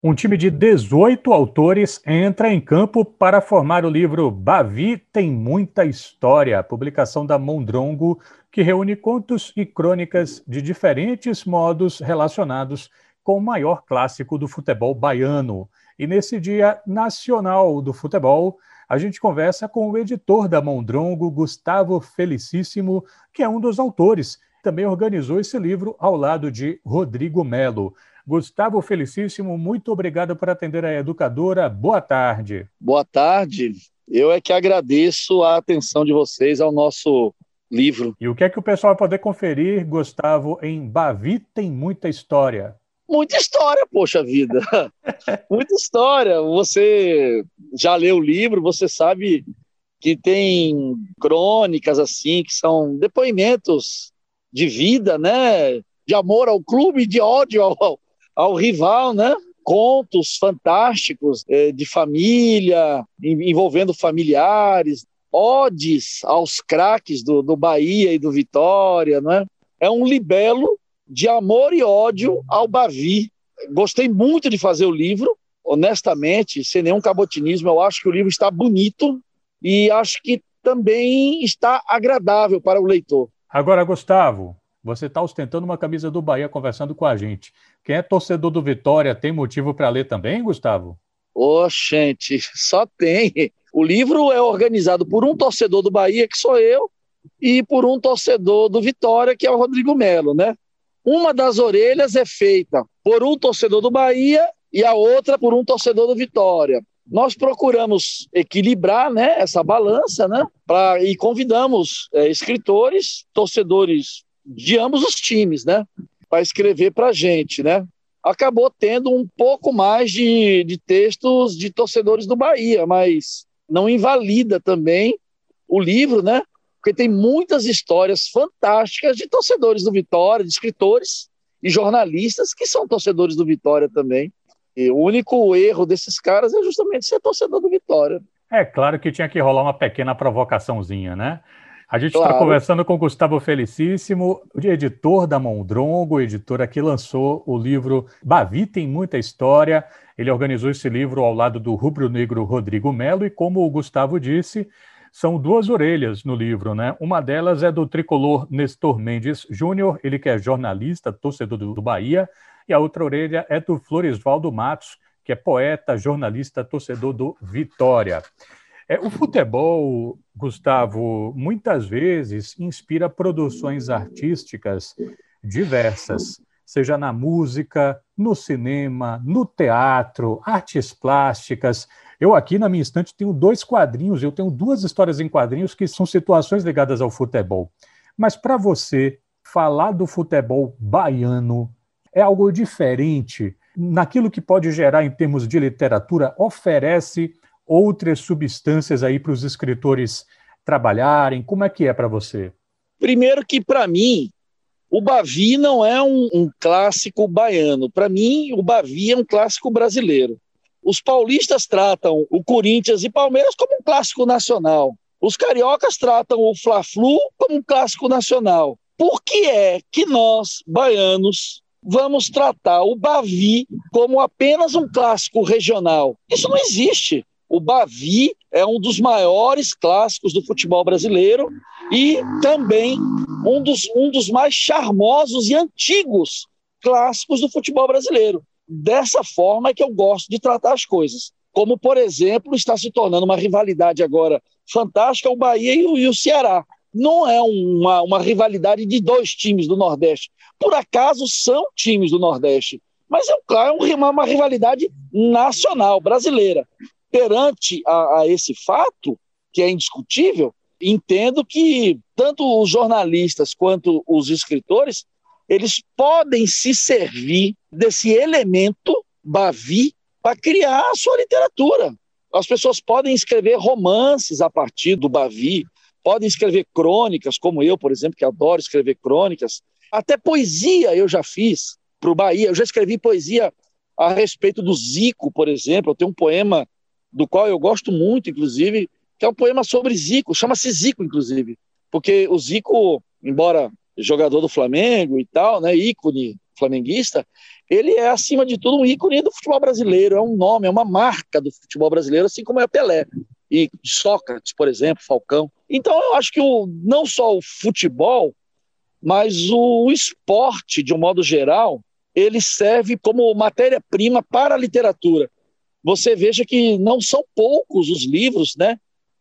Um time de 18 autores entra em campo para formar o livro Bavi Tem Muita História, publicação da Mondrongo, que reúne contos e crônicas de diferentes modos relacionados com o maior clássico do futebol baiano. E nesse Dia Nacional do Futebol, a gente conversa com o editor da Mondrongo, Gustavo Felicíssimo, que é um dos autores. Também organizou esse livro ao lado de Rodrigo Melo. Gustavo Felicíssimo, muito obrigado por atender a educadora. Boa tarde. Boa tarde. Eu é que agradeço a atenção de vocês ao nosso livro. E o que é que o pessoal vai poder conferir, Gustavo, em Bavi tem muita história? Muita história, poxa vida. muita história. Você já leu o livro, você sabe que tem crônicas assim, que são depoimentos de vida, né? De amor ao clube, de ódio ao, ao rival, né? Contos fantásticos eh, de família, envolvendo familiares, odes aos craques do, do Bahia e do Vitória, né? É um libelo de amor e ódio ao Bavi. Gostei muito de fazer o livro, honestamente, sem nenhum cabotinismo. Eu acho que o livro está bonito e acho que também está agradável para o leitor. Agora, Gustavo, você está ostentando uma camisa do Bahia conversando com a gente. Quem é torcedor do Vitória tem motivo para ler também, Gustavo? Ô, gente, só tem. O livro é organizado por um torcedor do Bahia, que sou eu, e por um torcedor do Vitória, que é o Rodrigo Melo, né? Uma das orelhas é feita por um torcedor do Bahia e a outra por um torcedor do Vitória. Nós procuramos equilibrar né, essa balança né, pra, e convidamos é, escritores, torcedores de ambos os times, né? Para escrever para a gente, né? Acabou tendo um pouco mais de, de textos de torcedores do Bahia, mas não invalida também o livro, né? Porque tem muitas histórias fantásticas de torcedores do Vitória, de escritores e jornalistas que são torcedores do Vitória também. E o único erro desses caras é justamente ser torcedor do Vitória. É claro que tinha que rolar uma pequena provocaçãozinha, né? A gente está claro. conversando com Gustavo Felicíssimo, editor da Mondrongo, editora que lançou o livro Bavi Tem Muita História. Ele organizou esse livro ao lado do rubro-negro Rodrigo Melo e, como o Gustavo disse, são duas orelhas no livro, né? Uma delas é do tricolor Nestor Mendes Júnior, ele que é jornalista, torcedor do Bahia, e a outra orelha é do Floresvaldo Matos, que é poeta, jornalista, torcedor do Vitória. É, o futebol, Gustavo, muitas vezes inspira produções artísticas diversas, seja na música, no cinema, no teatro, artes plásticas. Eu aqui na minha estante tenho dois quadrinhos, eu tenho duas histórias em quadrinhos que são situações ligadas ao futebol. Mas para você, falar do futebol baiano é algo diferente naquilo que pode gerar em termos de literatura, oferece outras substâncias aí para os escritores trabalharem? Como é que é para você? Primeiro que para mim o Bavi não é um, um clássico baiano. Para mim o Bavi é um clássico brasileiro. Os paulistas tratam o Corinthians e Palmeiras como um clássico nacional. Os cariocas tratam o Fla-Flu como um clássico nacional. Por que é que nós, baianos, vamos tratar o Bavi como apenas um clássico regional? Isso não existe. O Bavi é um dos maiores clássicos do futebol brasileiro e também um dos, um dos mais charmosos e antigos clássicos do futebol brasileiro. Dessa forma é que eu gosto de tratar as coisas. Como, por exemplo, está se tornando uma rivalidade agora fantástica o Bahia e o, e o Ceará. Não é uma, uma rivalidade de dois times do Nordeste. Por acaso são times do Nordeste, mas é claro, é uma, uma rivalidade nacional, brasileira perante a, a esse fato, que é indiscutível, entendo que tanto os jornalistas quanto os escritores eles podem se servir desse elemento Bavi para criar a sua literatura. As pessoas podem escrever romances a partir do Bavi, podem escrever crônicas, como eu, por exemplo, que adoro escrever crônicas. Até poesia eu já fiz para o Bahia. Eu já escrevi poesia a respeito do Zico, por exemplo. Eu tenho um poema do qual eu gosto muito, inclusive, que é um poema sobre Zico, chama-se Zico, inclusive, porque o Zico, embora jogador do Flamengo e tal, né, ícone flamenguista, ele é, acima de tudo, um ícone do futebol brasileiro, é um nome, é uma marca do futebol brasileiro, assim como é Pelé. E Sócrates, por exemplo, Falcão. Então, eu acho que o, não só o futebol, mas o esporte, de um modo geral, ele serve como matéria-prima para a literatura. Você veja que não são poucos os livros, né,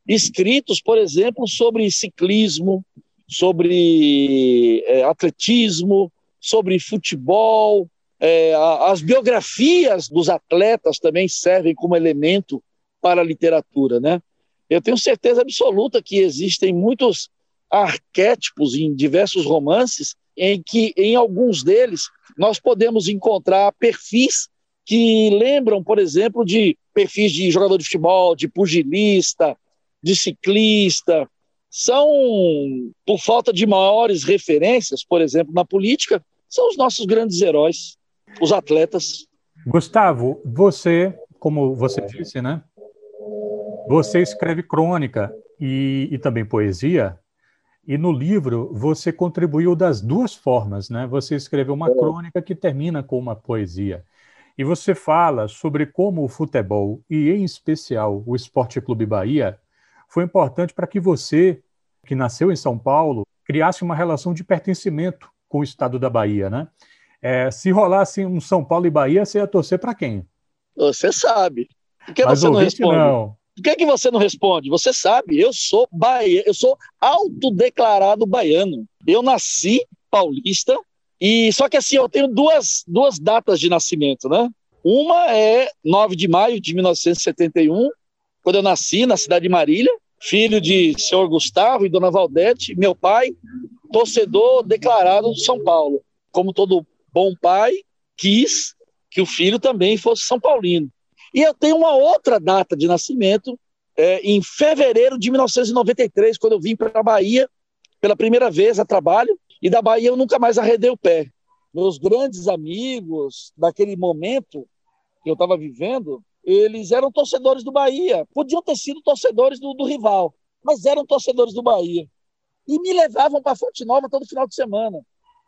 escritos, por exemplo, sobre ciclismo, sobre é, atletismo, sobre futebol. É, as biografias dos atletas também servem como elemento para a literatura, né? Eu tenho certeza absoluta que existem muitos arquétipos em diversos romances em que, em alguns deles, nós podemos encontrar perfis que lembram, por exemplo, de perfis de jogador de futebol, de pugilista, de ciclista. São, por falta de maiores referências, por exemplo, na política, são os nossos grandes heróis, os atletas. Gustavo, você, como você disse, né? Você escreve crônica e, e também poesia. E no livro você contribuiu das duas formas, né? Você escreveu uma crônica que termina com uma poesia. E você fala sobre como o futebol, e em especial o Esporte Clube Bahia, foi importante para que você, que nasceu em São Paulo, criasse uma relação de pertencimento com o estado da Bahia, né? É, se rolasse um São Paulo e Bahia, você ia torcer para quem? Você sabe. Por que Mas você não responde? Não. Por que, que você não responde? Você sabe, eu sou Bahia, eu sou autodeclarado baiano. Eu nasci paulista e só que assim, eu tenho duas, duas datas de nascimento, né? Uma é 9 de maio de 1971, quando eu nasci na cidade de Marília, filho de senhor Gustavo e dona Valdete, meu pai, torcedor declarado do São Paulo. Como todo bom pai, quis que o filho também fosse São Paulino. E eu tenho uma outra data de nascimento, é, em fevereiro de 1993, quando eu vim para a Bahia pela primeira vez a trabalho, e da Bahia eu nunca mais arredei o pé. Meus grandes amigos daquele momento que eu estava vivendo, eles eram torcedores do Bahia. Podiam ter sido torcedores do, do rival, mas eram torcedores do Bahia. E me levavam para Fonte Nova todo final de semana.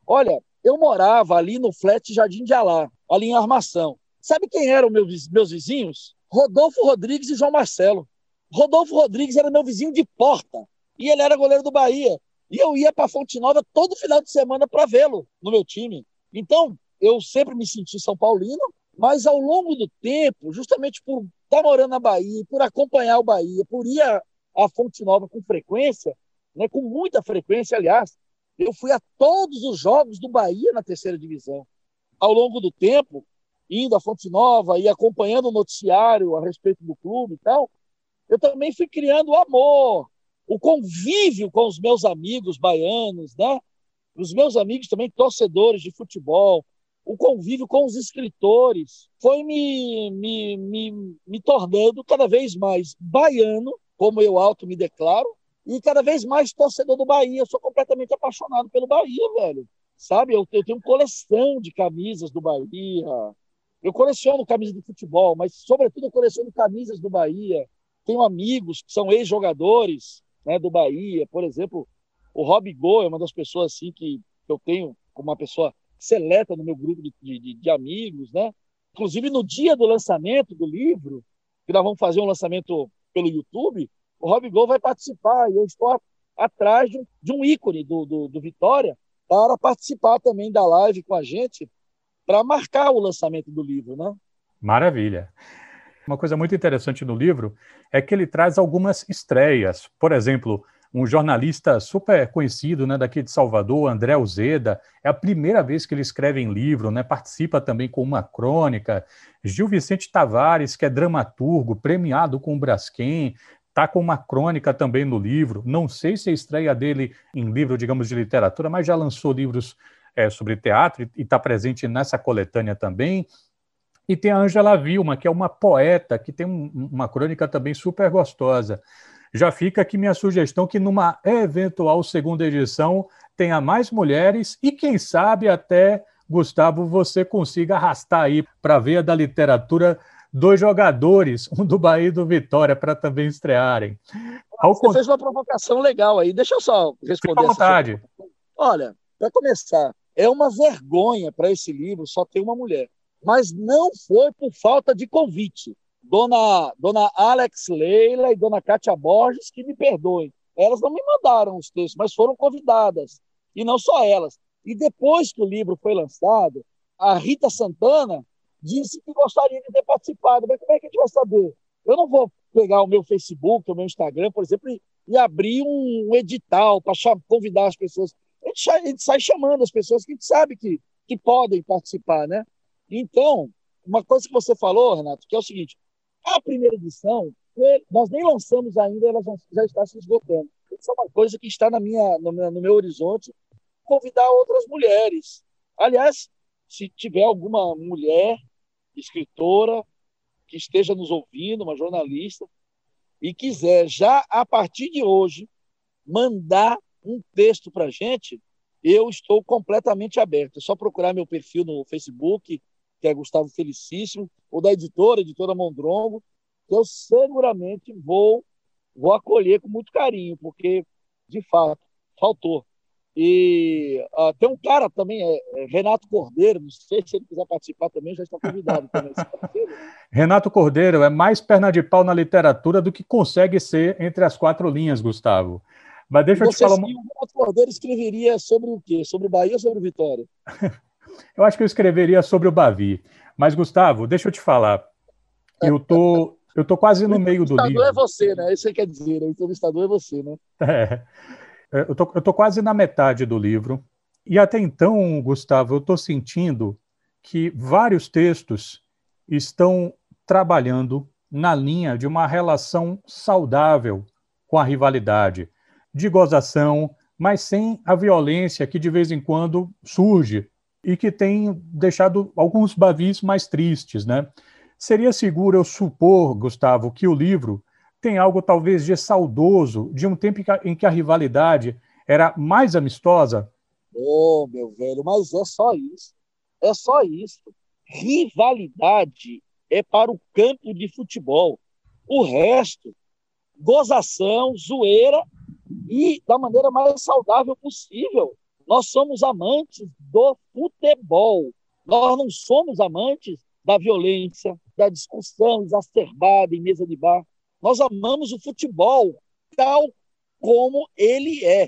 Olha, eu morava ali no flat Jardim de Alá, ali em Armação. Sabe quem eram meus, meus vizinhos? Rodolfo Rodrigues e João Marcelo. Rodolfo Rodrigues era meu vizinho de porta e ele era goleiro do Bahia. E eu ia para Fonte Nova todo final de semana para vê-lo no meu time. Então, eu sempre me senti São Paulino, mas ao longo do tempo, justamente por estar tá morando na Bahia, por acompanhar o Bahia, por ir a Fonte Nova com frequência, né, com muita frequência, aliás, eu fui a todos os jogos do Bahia na terceira divisão. Ao longo do tempo, indo à Fonte Nova e acompanhando o noticiário a respeito do clube e tal, eu também fui criando amor, o convívio com os meus amigos baianos, né? Os meus amigos também torcedores de futebol, o convívio com os escritores, foi me, me, me, me tornando cada vez mais baiano, como eu alto me declaro, e cada vez mais torcedor do Bahia. Eu sou completamente apaixonado pelo Bahia, velho. Sabe, eu, eu tenho coleção de camisas do Bahia, eu coleciono camisas de futebol, mas, sobretudo, eu coleciono camisas do Bahia. Tenho amigos que são ex-jogadores né, do Bahia. Por exemplo, o Rob Go é uma das pessoas assim, que eu tenho como uma pessoa seleta no meu grupo de, de, de amigos. Né? Inclusive, no dia do lançamento do livro, que nós vamos fazer um lançamento pelo YouTube, o Rob Go vai participar. E eu estou a, atrás de um, de um ícone do, do, do Vitória para participar também da live com a gente para marcar o lançamento do livro, né? Maravilha. Uma coisa muito interessante no livro é que ele traz algumas estreias. Por exemplo, um jornalista super conhecido né, daqui de Salvador, André Uzeda, é a primeira vez que ele escreve em livro, né, participa também com uma crônica. Gil Vicente Tavares, que é dramaturgo, premiado com o Braskem, está com uma crônica também no livro. Não sei se a estreia dele em livro, digamos, de literatura, mas já lançou livros é, sobre teatro e está presente nessa coletânea também. E tem a Angela Vilma, que é uma poeta, que tem um, uma crônica também super gostosa. Já fica aqui minha sugestão que numa eventual segunda edição tenha mais mulheres e, quem sabe, até, Gustavo, você consiga arrastar aí para a veia da literatura dois jogadores, um do Bahia e do Vitória, para também estrearem. Ao você cont... fez uma provocação legal aí. Deixa eu só responder. Fique à vontade. Olha, para começar, É uma vergonha para esse livro só ter uma mulher. Mas não foi por falta de convite. Dona, dona Alex Leila e Dona Kátia Borges, que me perdoem. Elas não me mandaram os textos, mas foram convidadas. E não só elas. E depois que o livro foi lançado, a Rita Santana disse que gostaria de ter participado. Mas como é que a gente vai saber? Eu não vou pegar o meu Facebook, o meu Instagram, por exemplo, e, e abrir um, edital para convidar as pessoas. A gente, a gente, sai chamando as pessoas que a gente sabe que, que podem participar, né? Então, uma coisa que você falou, Renato, que é o seguinte: a primeira edição, nós nem lançamos ainda, ela já está se esgotando. Isso é uma coisa que está na minha, no, meu, no meu horizonte, convidar outras mulheres. Aliás, se tiver alguma mulher escritora que esteja nos ouvindo, uma jornalista, e quiser já a partir de hoje mandar um texto para a gente, eu estou completamente aberto. É só procurar meu perfil no Facebook, que é Gustavo Felicíssimo, ou da editora, editora Mondrongo, que eu seguramente vou, vou acolher com muito carinho, porque, de fato, faltou. E uh, tem um cara também, é, é, Renato Cordeiro, não sei se ele quiser participar também, já está convidado também. Renato Cordeiro é mais perna de pau na literatura do que consegue ser entre as quatro linhas, Gustavo. Mas deixa eu te falar. O Renato Cordeiro escreveria sobre o quê? Sobre Bahia ou sobre Vitória? eu acho que eu escreveria sobre o Bavi. Mas, Gustavo, deixa eu te falar. Eu tô, eu tô quase no meio do livro. O entrevistador é você, né? Isso você quer dizer. O entrevistador é você, né? É. é. Eu tô, eu tô quase na metade do livro. E até então, Gustavo, eu estou sentindo que vários textos estão trabalhando na linha de uma relação saudável com a rivalidade, de gozação, mas sem a violência que de vez em quando surge e que tem deixado alguns bavis mais tristes, né? Seria seguro eu supor, Gustavo, que o livro tem algo talvez de saudoso, de um tempo em que a rivalidade era mais amistosa? Oh, meu velho, mas é só isso. É só isso. Rivalidade é para o campo de futebol. O resto, gozação, zoeira e da maneira mais saudável possível. Nós somos amantes do futebol. Nós não somos amantes da violência, da discussão exacerbada em mesa de bar. Nós amamos o futebol tal como ele é.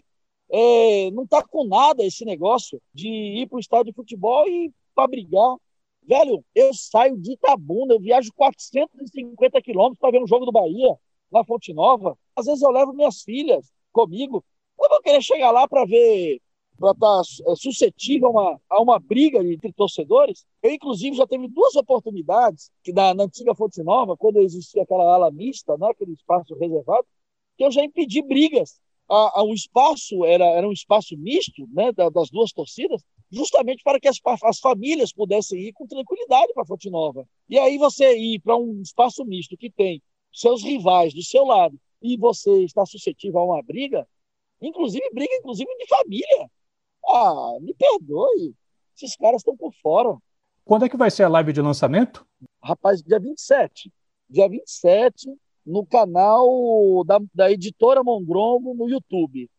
é não está com nada esse negócio de ir para o estádio de futebol e para brigar. Velho, eu saio de Itabuna, eu viajo 450 quilômetros para ver um jogo do Bahia, na Fonte Nova. Às vezes eu levo minhas filhas comigo. Eu vou querer chegar lá para ver para estar tá, é, suscetível a uma, a uma briga entre torcedores. Eu, inclusive, já teve duas oportunidades que na, na antiga Fonte Nova, quando existia aquela ala mista, né, aquele espaço reservado, que eu já impedi brigas. A, a, espaço era, era um espaço misto né, da, das duas torcidas, justamente para que as, as famílias pudessem ir com tranquilidade para a Fonte Nova. E aí você ir para um espaço misto que tem seus rivais do seu lado e você está suscetível a uma briga, inclusive briga inclusive de família, ah, me perdoe. Esses caras estão por fora. Quando é que vai ser a live de lançamento? Rapaz, dia 27. Dia 27, no canal da, da editora Mondrongo no YouTube.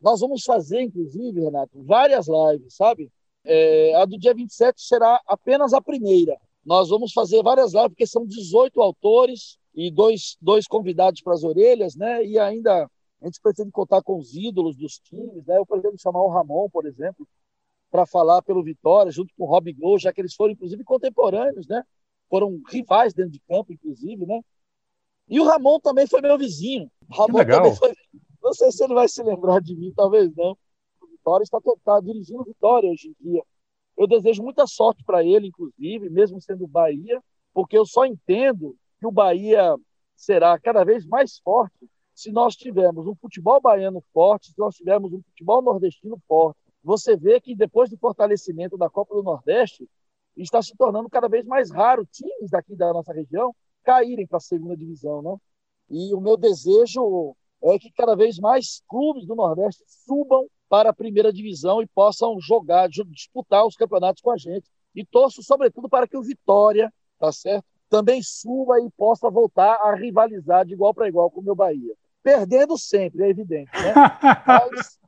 Nós vamos fazer, inclusive, Renato, várias lives, sabe? É, a do dia 27 será apenas a primeira. Nós vamos fazer várias lives, porque são 18 autores e dois, dois convidados para as orelhas, né? E ainda a gente pretende contar com os ídolos dos times, né? Eu pretendo chamar o Ramon, por exemplo, para falar pelo Vitória, junto com o Rob Gol, já que eles foram, inclusive, contemporâneos, né? Foram rivais dentro de campo, inclusive, né? E o Ramon também foi meu vizinho. O Ramon também foi. Não sei se ele vai se lembrar de mim, talvez não. O Vitória está, está dirigindo o Vitória hoje em dia. Eu desejo muita sorte para ele, inclusive, mesmo sendo Bahia, porque eu só entendo que o Bahia será cada vez mais forte se nós tivermos um futebol baiano forte, se nós tivermos um futebol nordestino forte, você vê que depois do fortalecimento da Copa do Nordeste, está se tornando cada vez mais raro times daqui da nossa região caírem para a segunda divisão, né? E o meu desejo é que cada vez mais clubes do Nordeste subam para a primeira divisão e possam jogar, disputar os campeonatos com a gente. E torço, sobretudo, para que o Vitória, tá certo? Também suba e possa voltar a rivalizar de igual para igual com o meu Bahia. Perdendo sempre, é evidente, né? Mas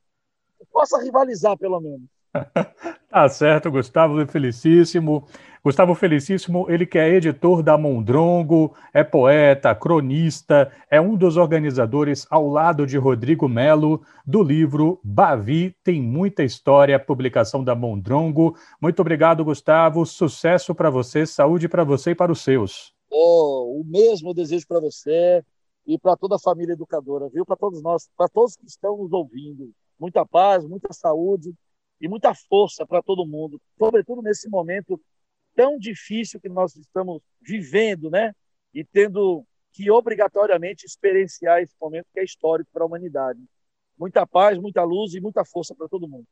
possa rivalizar, pelo menos. tá certo, Gustavo Felicíssimo. Gustavo Felicíssimo, ele que é editor da Mondrongo, é poeta, cronista, é um dos organizadores, ao lado de Rodrigo Melo, do livro Bavi Tem Muita História, publicação da Mondrongo. Muito obrigado, Gustavo. Sucesso para você, saúde para você e para os seus. Oh, o mesmo desejo para você e para toda a família educadora, viu? Para todos nós, para todos que estão nos ouvindo. Muita paz, muita saúde e muita força para todo mundo, sobretudo nesse momento tão difícil que nós estamos vivendo, né? E tendo que obrigatoriamente experienciar esse momento que é histórico para a humanidade. Muita paz, muita luz e muita força para todo mundo.